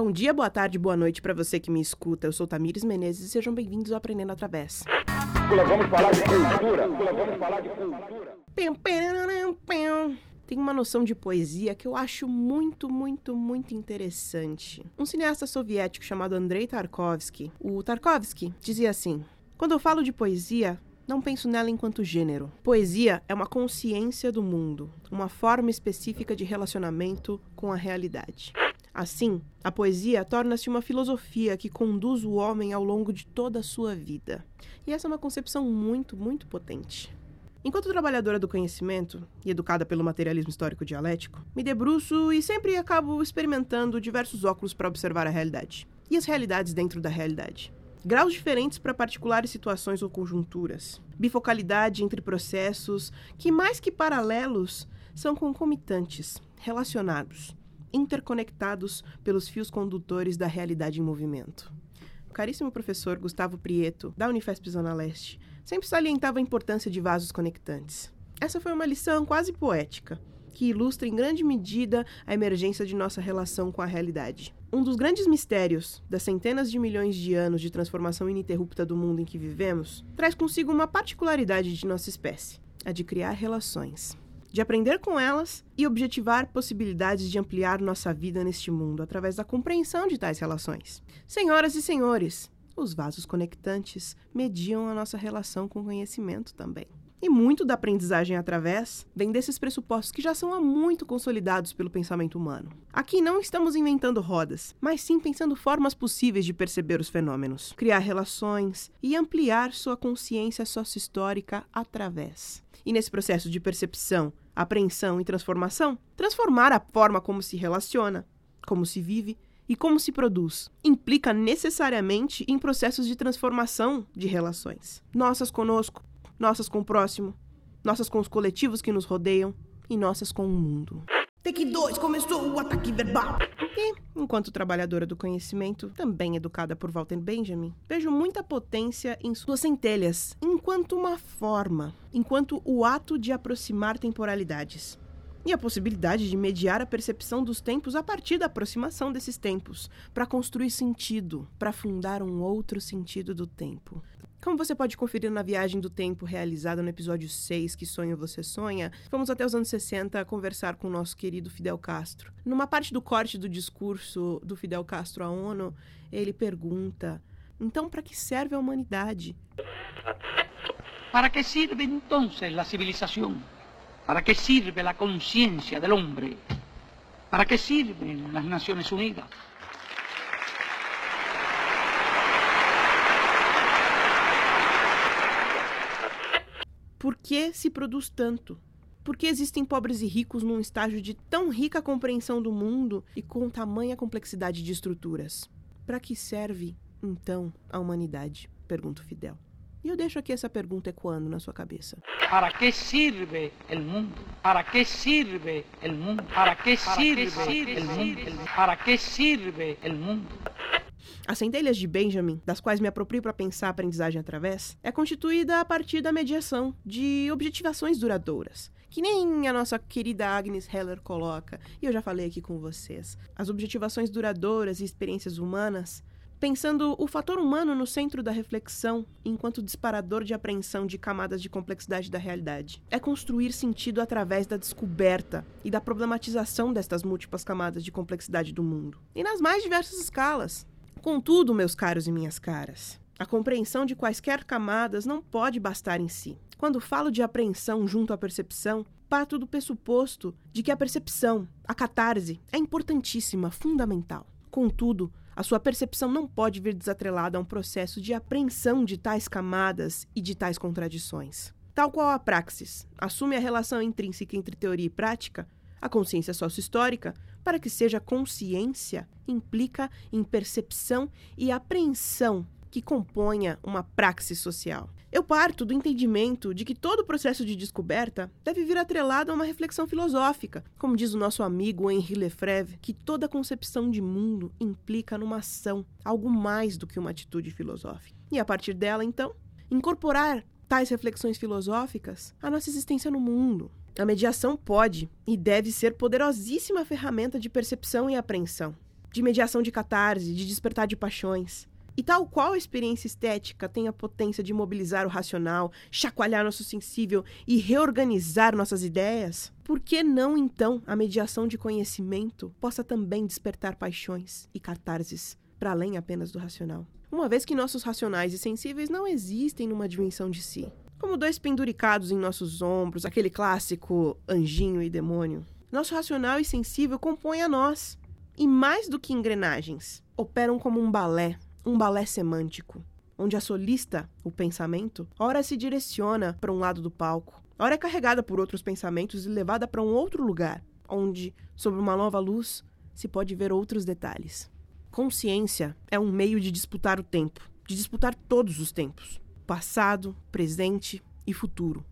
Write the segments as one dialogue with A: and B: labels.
A: Bom dia, boa tarde, boa noite para você que me escuta. Eu sou Tamires Menezes e sejam bem-vindos ao Aprendendo Através.
B: Vamos falar de cultura. Vamos falar de cultura.
A: Tem uma noção de poesia que eu acho muito, muito, muito interessante. Um cineasta soviético chamado Andrei Tarkovsky, o Tarkovsky, dizia assim: Quando eu falo de poesia, não penso nela enquanto gênero. Poesia é uma consciência do mundo, uma forma específica de relacionamento com a realidade. Assim, a poesia torna-se uma filosofia que conduz o homem ao longo de toda a sua vida. E essa é uma concepção muito, muito potente. Enquanto trabalhadora do conhecimento e educada pelo materialismo histórico dialético, me debruço e sempre acabo experimentando diversos óculos para observar a realidade. E as realidades dentro da realidade graus diferentes para particulares situações ou conjunturas, bifocalidade entre processos que, mais que paralelos, são concomitantes, relacionados, interconectados pelos fios condutores da realidade em movimento. O caríssimo professor Gustavo Prieto, da Unifesp Zona Leste, sempre salientava a importância de vasos conectantes. Essa foi uma lição quase poética, que ilustra em grande medida a emergência de nossa relação com a realidade. Um dos grandes mistérios das centenas de milhões de anos de transformação ininterrupta do mundo em que vivemos traz consigo uma particularidade de nossa espécie: a de criar relações. De aprender com elas e objetivar possibilidades de ampliar nossa vida neste mundo através da compreensão de tais relações. Senhoras e senhores, os vasos conectantes mediam a nossa relação com o conhecimento também. E muito da aprendizagem através vem desses pressupostos que já são há muito consolidados pelo pensamento humano. Aqui não estamos inventando rodas, mas sim pensando formas possíveis de perceber os fenômenos, criar relações e ampliar sua consciência sócio-histórica através. E nesse processo de percepção, apreensão e transformação, transformar a forma como se relaciona, como se vive e como se produz implica necessariamente em processos de transformação de relações. Nossas conosco, nossas com o próximo, nossas com os coletivos que nos rodeiam e nossas com o mundo. Take 2, começou o ataque verbal. E, enquanto trabalhadora do conhecimento, também educada por Walter Benjamin, vejo muita potência em suas centelhas, enquanto uma forma, enquanto o ato de aproximar temporalidades. E a possibilidade de mediar a percepção dos tempos a partir da aproximação desses tempos, para construir sentido, para fundar um outro sentido do tempo. Como você pode conferir na viagem do tempo realizada no episódio 6, Que Sonho Você Sonha, fomos até os anos 60 conversar com o nosso querido Fidel Castro. Numa parte do corte do discurso do Fidel Castro à ONU, ele pergunta: então, para que serve a humanidade?
C: ¿Para que sirve entonces la civilización? ¿Para que sirve la conciencia del hombre? ¿Para que sirven las Naciones Unidas?
A: Por que se produz tanto? Por que existem pobres e ricos num estágio de tão rica compreensão do mundo e com tamanha complexidade de estruturas? Para que serve, então, a humanidade? Pergunta Fidel. E eu deixo aqui essa pergunta ecoando na sua cabeça.
C: ¿Para qué sirve el mundo? ¿Para qué sirve el mundo? ¿Para qué sirve el mundo? ¿Para qué sirve el mundo?
A: As centelhas de Benjamin, das quais me aproprio para pensar a aprendizagem através, é constituída a partir da mediação de objetivações duradouras, que nem a nossa querida Agnes Heller coloca, e eu já falei aqui com vocês. As objetivações duradouras e experiências humanas pensando o fator humano no centro da reflexão enquanto disparador de apreensão de camadas de complexidade da realidade. É construir sentido através da descoberta e da problematização destas múltiplas camadas de complexidade do mundo. E nas mais diversas escalas, Contudo, meus caros e minhas caras, a compreensão de quaisquer camadas não pode bastar em si. Quando falo de apreensão junto à percepção, parto do pressuposto de que a percepção, a catarse, é importantíssima, fundamental. Contudo, a sua percepção não pode vir desatrelada a um processo de apreensão de tais camadas e de tais contradições. Tal qual a praxis assume a relação intrínseca entre teoria e prática, a consciência sócio-histórica para que seja consciência, implica em percepção e apreensão que componha uma praxis social. Eu parto do entendimento de que todo processo de descoberta deve vir atrelado a uma reflexão filosófica, como diz o nosso amigo Henri Lefebvre, que toda concepção de mundo implica numa ação, algo mais do que uma atitude filosófica. E a partir dela, então, incorporar tais reflexões filosóficas à nossa existência no mundo, a mediação pode e deve ser poderosíssima ferramenta de percepção e apreensão. de mediação de catarse, de despertar de paixões. E tal qual a experiência estética tem a potência de mobilizar o racional, chacoalhar nosso sensível e reorganizar nossas ideias, por que não então a mediação de conhecimento possa também despertar paixões e catarses para além apenas do racional? Uma vez que nossos racionais e sensíveis não existem numa dimensão de si, como dois penduricados em nossos ombros, aquele clássico anjinho e demônio. Nosso racional e sensível compõem a nós, e mais do que engrenagens, operam como um balé um balé semântico, onde a solista, o pensamento, ora se direciona para um lado do palco, ora é carregada por outros pensamentos e levada para um outro lugar, onde, sob uma nova luz, se pode ver outros detalhes. Consciência é um meio de disputar o tempo, de disputar todos os tempos, passado, presente e futuro.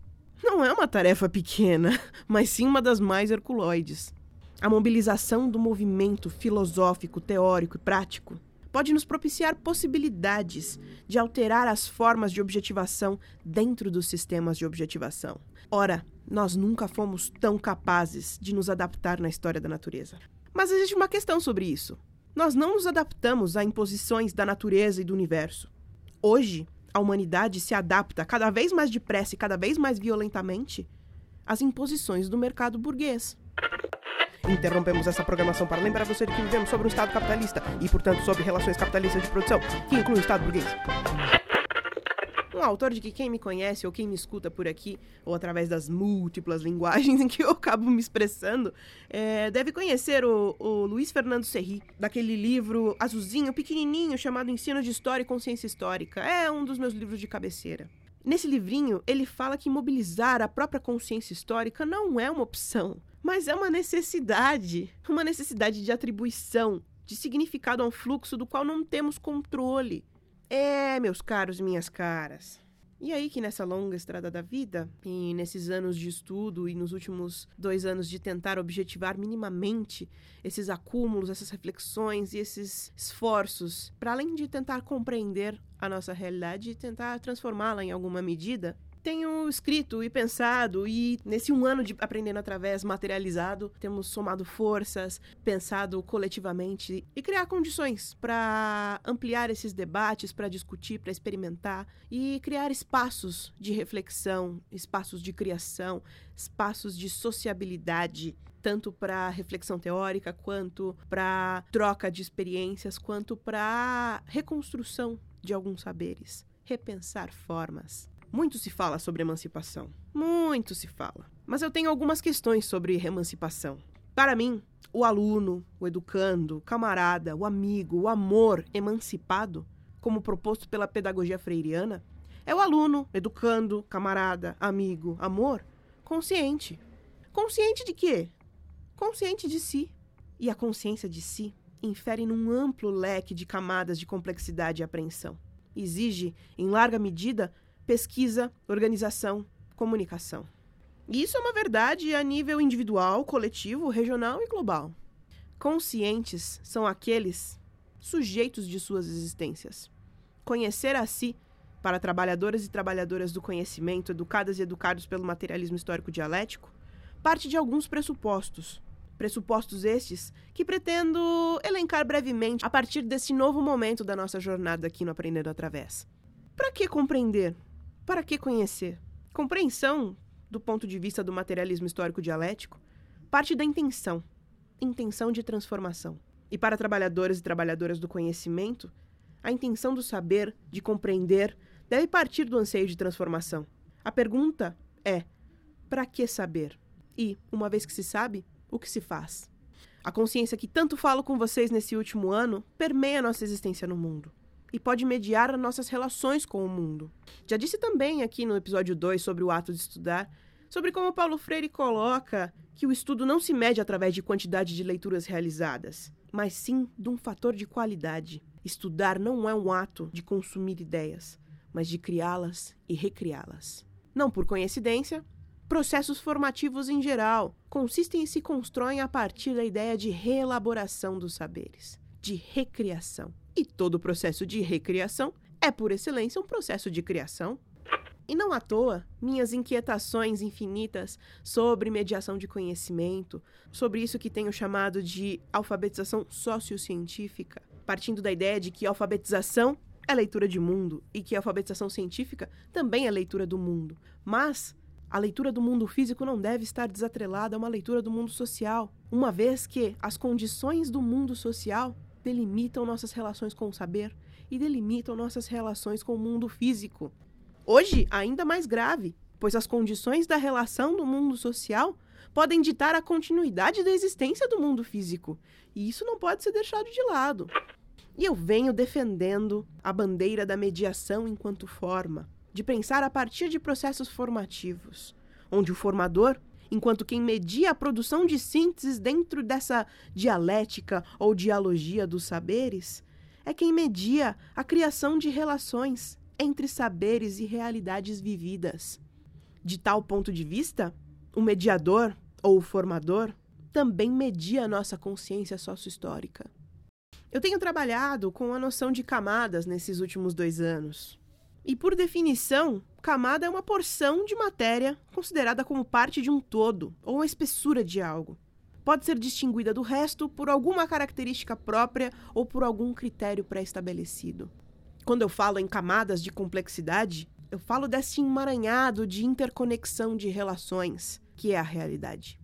A: Não é uma tarefa pequena, mas sim uma das mais herculoides. A mobilização do movimento filosófico, teórico e prático pode nos propiciar possibilidades de alterar as formas de objetivação dentro dos sistemas de objetivação. Ora, nós nunca fomos tão capazes de nos adaptar na história da natureza. Mas existe uma questão sobre isso. Nós não nos adaptamos a imposições da natureza e do universo. Hoje, a humanidade se adapta cada vez mais depressa e cada vez mais violentamente às imposições do mercado burguês. Interrompemos essa programação para lembrar você de que vivemos sobre um Estado capitalista e, portanto, sobre relações capitalistas de produção, que inclui o Estado burguês. Um autor de que quem me conhece ou quem me escuta por aqui, ou através das múltiplas linguagens em que eu acabo me expressando, é, deve conhecer o, o Luiz Fernando Serri, daquele livro azulzinho, pequenininho, chamado Ensino de História e Consciência Histórica. É um dos meus livros de cabeceira. Nesse livrinho, ele fala que mobilizar a própria consciência histórica não é uma opção, mas é uma necessidade, uma necessidade de atribuição, de significado a um fluxo do qual não temos controle. É, meus caros e minhas caras. E aí que nessa longa estrada da vida, e nesses anos de estudo e nos últimos dois anos de tentar objetivar minimamente esses acúmulos, essas reflexões e esses esforços, para além de tentar compreender a nossa realidade e tentar transformá-la em alguma medida, tenho escrito e pensado e nesse um ano de aprendendo através materializado, temos somado forças, pensado coletivamente e criar condições para ampliar esses debates, para discutir, para experimentar e criar espaços de reflexão, espaços de criação, espaços de sociabilidade tanto para reflexão teórica, quanto para troca de experiências, quanto para reconstrução de alguns saberes, repensar formas. Muito se fala sobre emancipação. Muito se fala. Mas eu tenho algumas questões sobre emancipação. Para mim, o aluno, o educando, o camarada, o amigo, o amor emancipado, como proposto pela pedagogia freiriana, é o aluno, educando, camarada, amigo, amor, consciente. Consciente de quê? Consciente de si. E a consciência de si infere num amplo leque de camadas de complexidade e apreensão. Exige, em larga medida, pesquisa, organização, comunicação. E isso é uma verdade a nível individual, coletivo, regional e global. Conscientes são aqueles sujeitos de suas existências. Conhecer a si, para trabalhadoras e trabalhadoras do conhecimento, educadas e educados pelo materialismo histórico dialético, parte de alguns pressupostos. Pressupostos estes que pretendo elencar brevemente a partir desse novo momento da nossa jornada aqui no Aprendendo Através. Para que compreender para que conhecer? Compreensão, do ponto de vista do materialismo histórico dialético, parte da intenção, intenção de transformação. E para trabalhadores e trabalhadoras do conhecimento, a intenção do saber, de compreender, deve partir do anseio de transformação. A pergunta é: para que saber? E, uma vez que se sabe, o que se faz? A consciência que tanto falo com vocês nesse último ano permeia nossa existência no mundo e pode mediar as nossas relações com o mundo. Já disse também aqui no episódio 2 sobre o ato de estudar, sobre como Paulo Freire coloca que o estudo não se mede através de quantidade de leituras realizadas, mas sim de um fator de qualidade. Estudar não é um ato de consumir ideias, mas de criá-las e recriá-las. Não por coincidência, processos formativos em geral consistem e se constroem a partir da ideia de reelaboração dos saberes, de recriação. E todo processo de recriação é, por excelência, um processo de criação. E não à toa, minhas inquietações infinitas sobre mediação de conhecimento, sobre isso que tenho chamado de alfabetização sociocientífica, partindo da ideia de que alfabetização é leitura de mundo e que alfabetização científica também é leitura do mundo. Mas a leitura do mundo físico não deve estar desatrelada a uma leitura do mundo social, uma vez que as condições do mundo social delimitam nossas relações com o saber e delimitam nossas relações com o mundo físico. Hoje, ainda mais grave, pois as condições da relação do mundo social podem ditar a continuidade da existência do mundo físico, e isso não pode ser deixado de lado. E eu venho defendendo a bandeira da mediação enquanto forma, de pensar a partir de processos formativos, onde o formador, enquanto quem media a produção de sínteses dentro dessa dialética ou dialogia dos saberes, é quem media a criação de relações entre saberes e realidades vividas. De tal ponto de vista, o mediador ou o formador também media a nossa consciência sociohistórica. Eu tenho trabalhado com a noção de camadas nesses últimos dois anos. E por definição, camada é uma porção de matéria considerada como parte de um todo ou uma espessura de algo. Pode ser distinguida do resto por alguma característica própria ou por algum critério pré-estabelecido. Quando eu falo em camadas de complexidade, eu falo desse emaranhado de interconexão de relações que é a realidade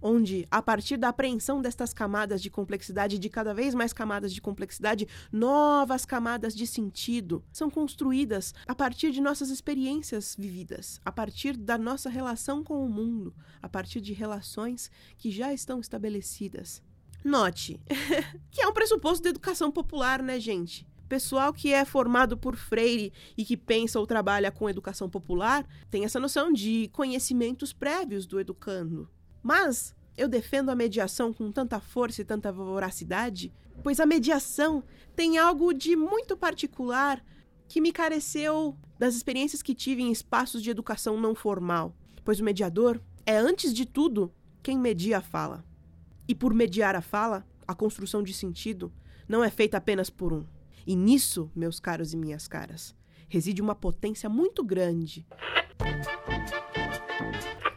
A: onde, a partir da apreensão destas camadas de complexidade, de cada vez mais camadas de complexidade, novas camadas de sentido são construídas a partir de nossas experiências vividas, a partir da nossa relação com o mundo, a partir de relações que já estão estabelecidas. Note que é um pressuposto da educação popular, né, gente? Pessoal que é formado por Freire e que pensa ou trabalha com educação popular tem essa noção de conhecimentos prévios do educando. Mas eu defendo a mediação com tanta força e tanta voracidade, pois a mediação tem algo de muito particular que me careceu das experiências que tive em espaços de educação não formal, pois o mediador é, antes de tudo, quem media a fala. E por mediar a fala, a construção de sentido não é feita apenas por um. E nisso, meus caros e minhas caras, reside uma potência muito grande.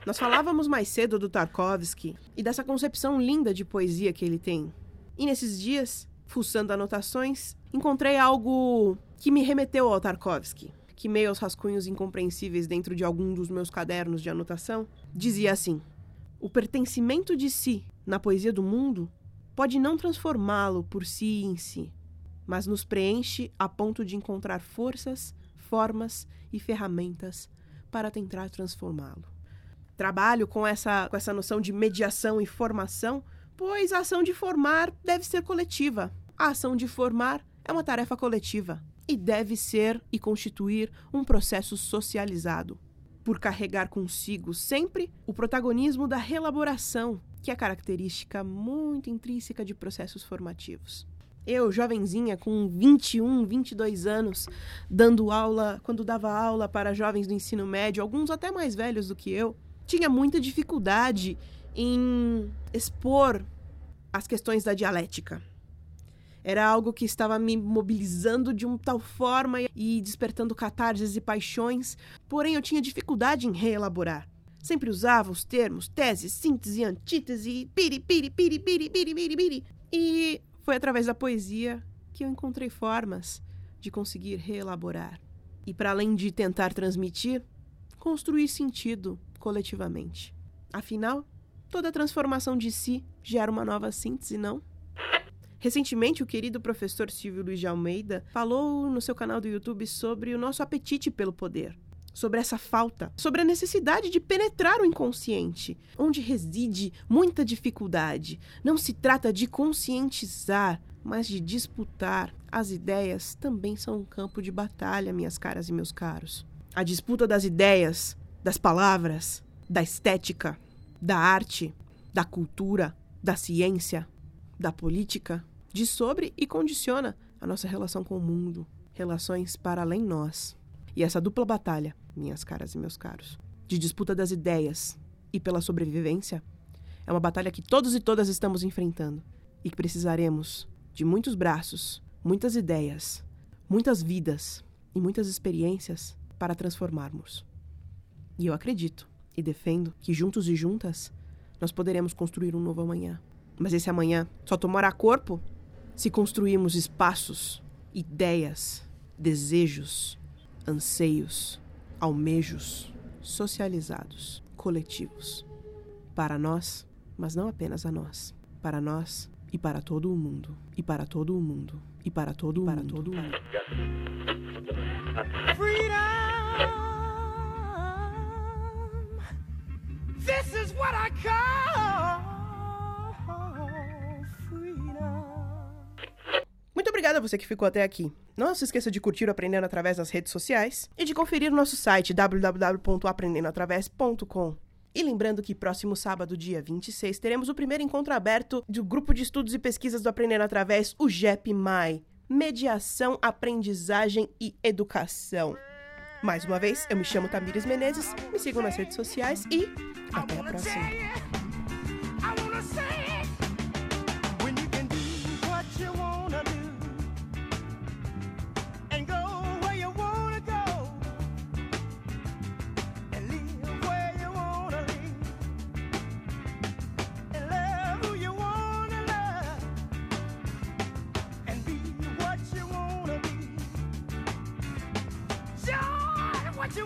A: Nós falávamos mais cedo do Tarkovsky e dessa concepção linda de poesia que ele tem. E nesses dias, fuçando anotações, encontrei algo que me remeteu ao Tarkovsky, que meio aos rascunhos incompreensíveis dentro de algum dos meus cadernos de anotação, dizia assim: O pertencimento de si na poesia do mundo pode não transformá-lo por si em si, mas nos preenche a ponto de encontrar forças, formas e ferramentas para tentar transformá-lo trabalho com essa, com essa noção de mediação e formação, pois a ação de formar deve ser coletiva. A ação de formar é uma tarefa coletiva e deve ser e constituir um processo socializado, por carregar consigo sempre o protagonismo da relaboração, que é característica muito intrínseca de processos formativos. Eu, jovenzinha, com 21, 22 anos, dando aula, quando dava aula para jovens do ensino médio, alguns até mais velhos do que eu, tinha muita dificuldade em expor as questões da dialética. Era algo que estava me mobilizando de uma tal forma e despertando catarses e paixões, porém eu tinha dificuldade em reelaborar. Sempre usava os termos tese, síntese, antítese, piri, piri, piri, piri, piri, piri, piri. E foi através da poesia que eu encontrei formas de conseguir reelaborar. E para além de tentar transmitir, construir sentido coletivamente. Afinal, toda transformação de si gera uma nova síntese, não? Recentemente, o querido professor Silvio Luiz de Almeida falou no seu canal do YouTube sobre o nosso apetite pelo poder, sobre essa falta, sobre a necessidade de penetrar o inconsciente, onde reside muita dificuldade. Não se trata de conscientizar, mas de disputar. As ideias também são um campo de batalha, minhas caras e meus caros. A disputa das ideias das palavras, da estética, da arte, da cultura, da ciência, da política, diz sobre e condiciona a nossa relação com o mundo, relações para além nós. E essa dupla batalha, minhas caras e meus caros, de disputa das ideias e pela sobrevivência, é uma batalha que todos e todas estamos enfrentando e que precisaremos de muitos braços, muitas ideias, muitas vidas e muitas experiências para transformarmos. E eu acredito e defendo que juntos e juntas nós poderemos construir um novo amanhã. Mas esse amanhã só tomará corpo se construirmos espaços, ideias, desejos, anseios, almejos socializados, coletivos. Para nós, mas não apenas a nós. Para nós e para todo o mundo. E para todo o mundo. E para todo o para mundo. Todo o mundo. This is what I call Muito obrigada a você que ficou até aqui. Não se esqueça de curtir o Aprendendo Através das redes sociais e de conferir o nosso site www.aprendendoatravés.com. E lembrando que próximo sábado, dia 26, teremos o primeiro encontro aberto do Grupo de Estudos e Pesquisas do Aprendendo Através, o GEP-MAI. Mediação, Aprendizagem e Educação. Mais uma vez, eu me chamo Tamires Menezes, me sigam nas redes sociais e até a próxima.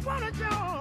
A: wanna go.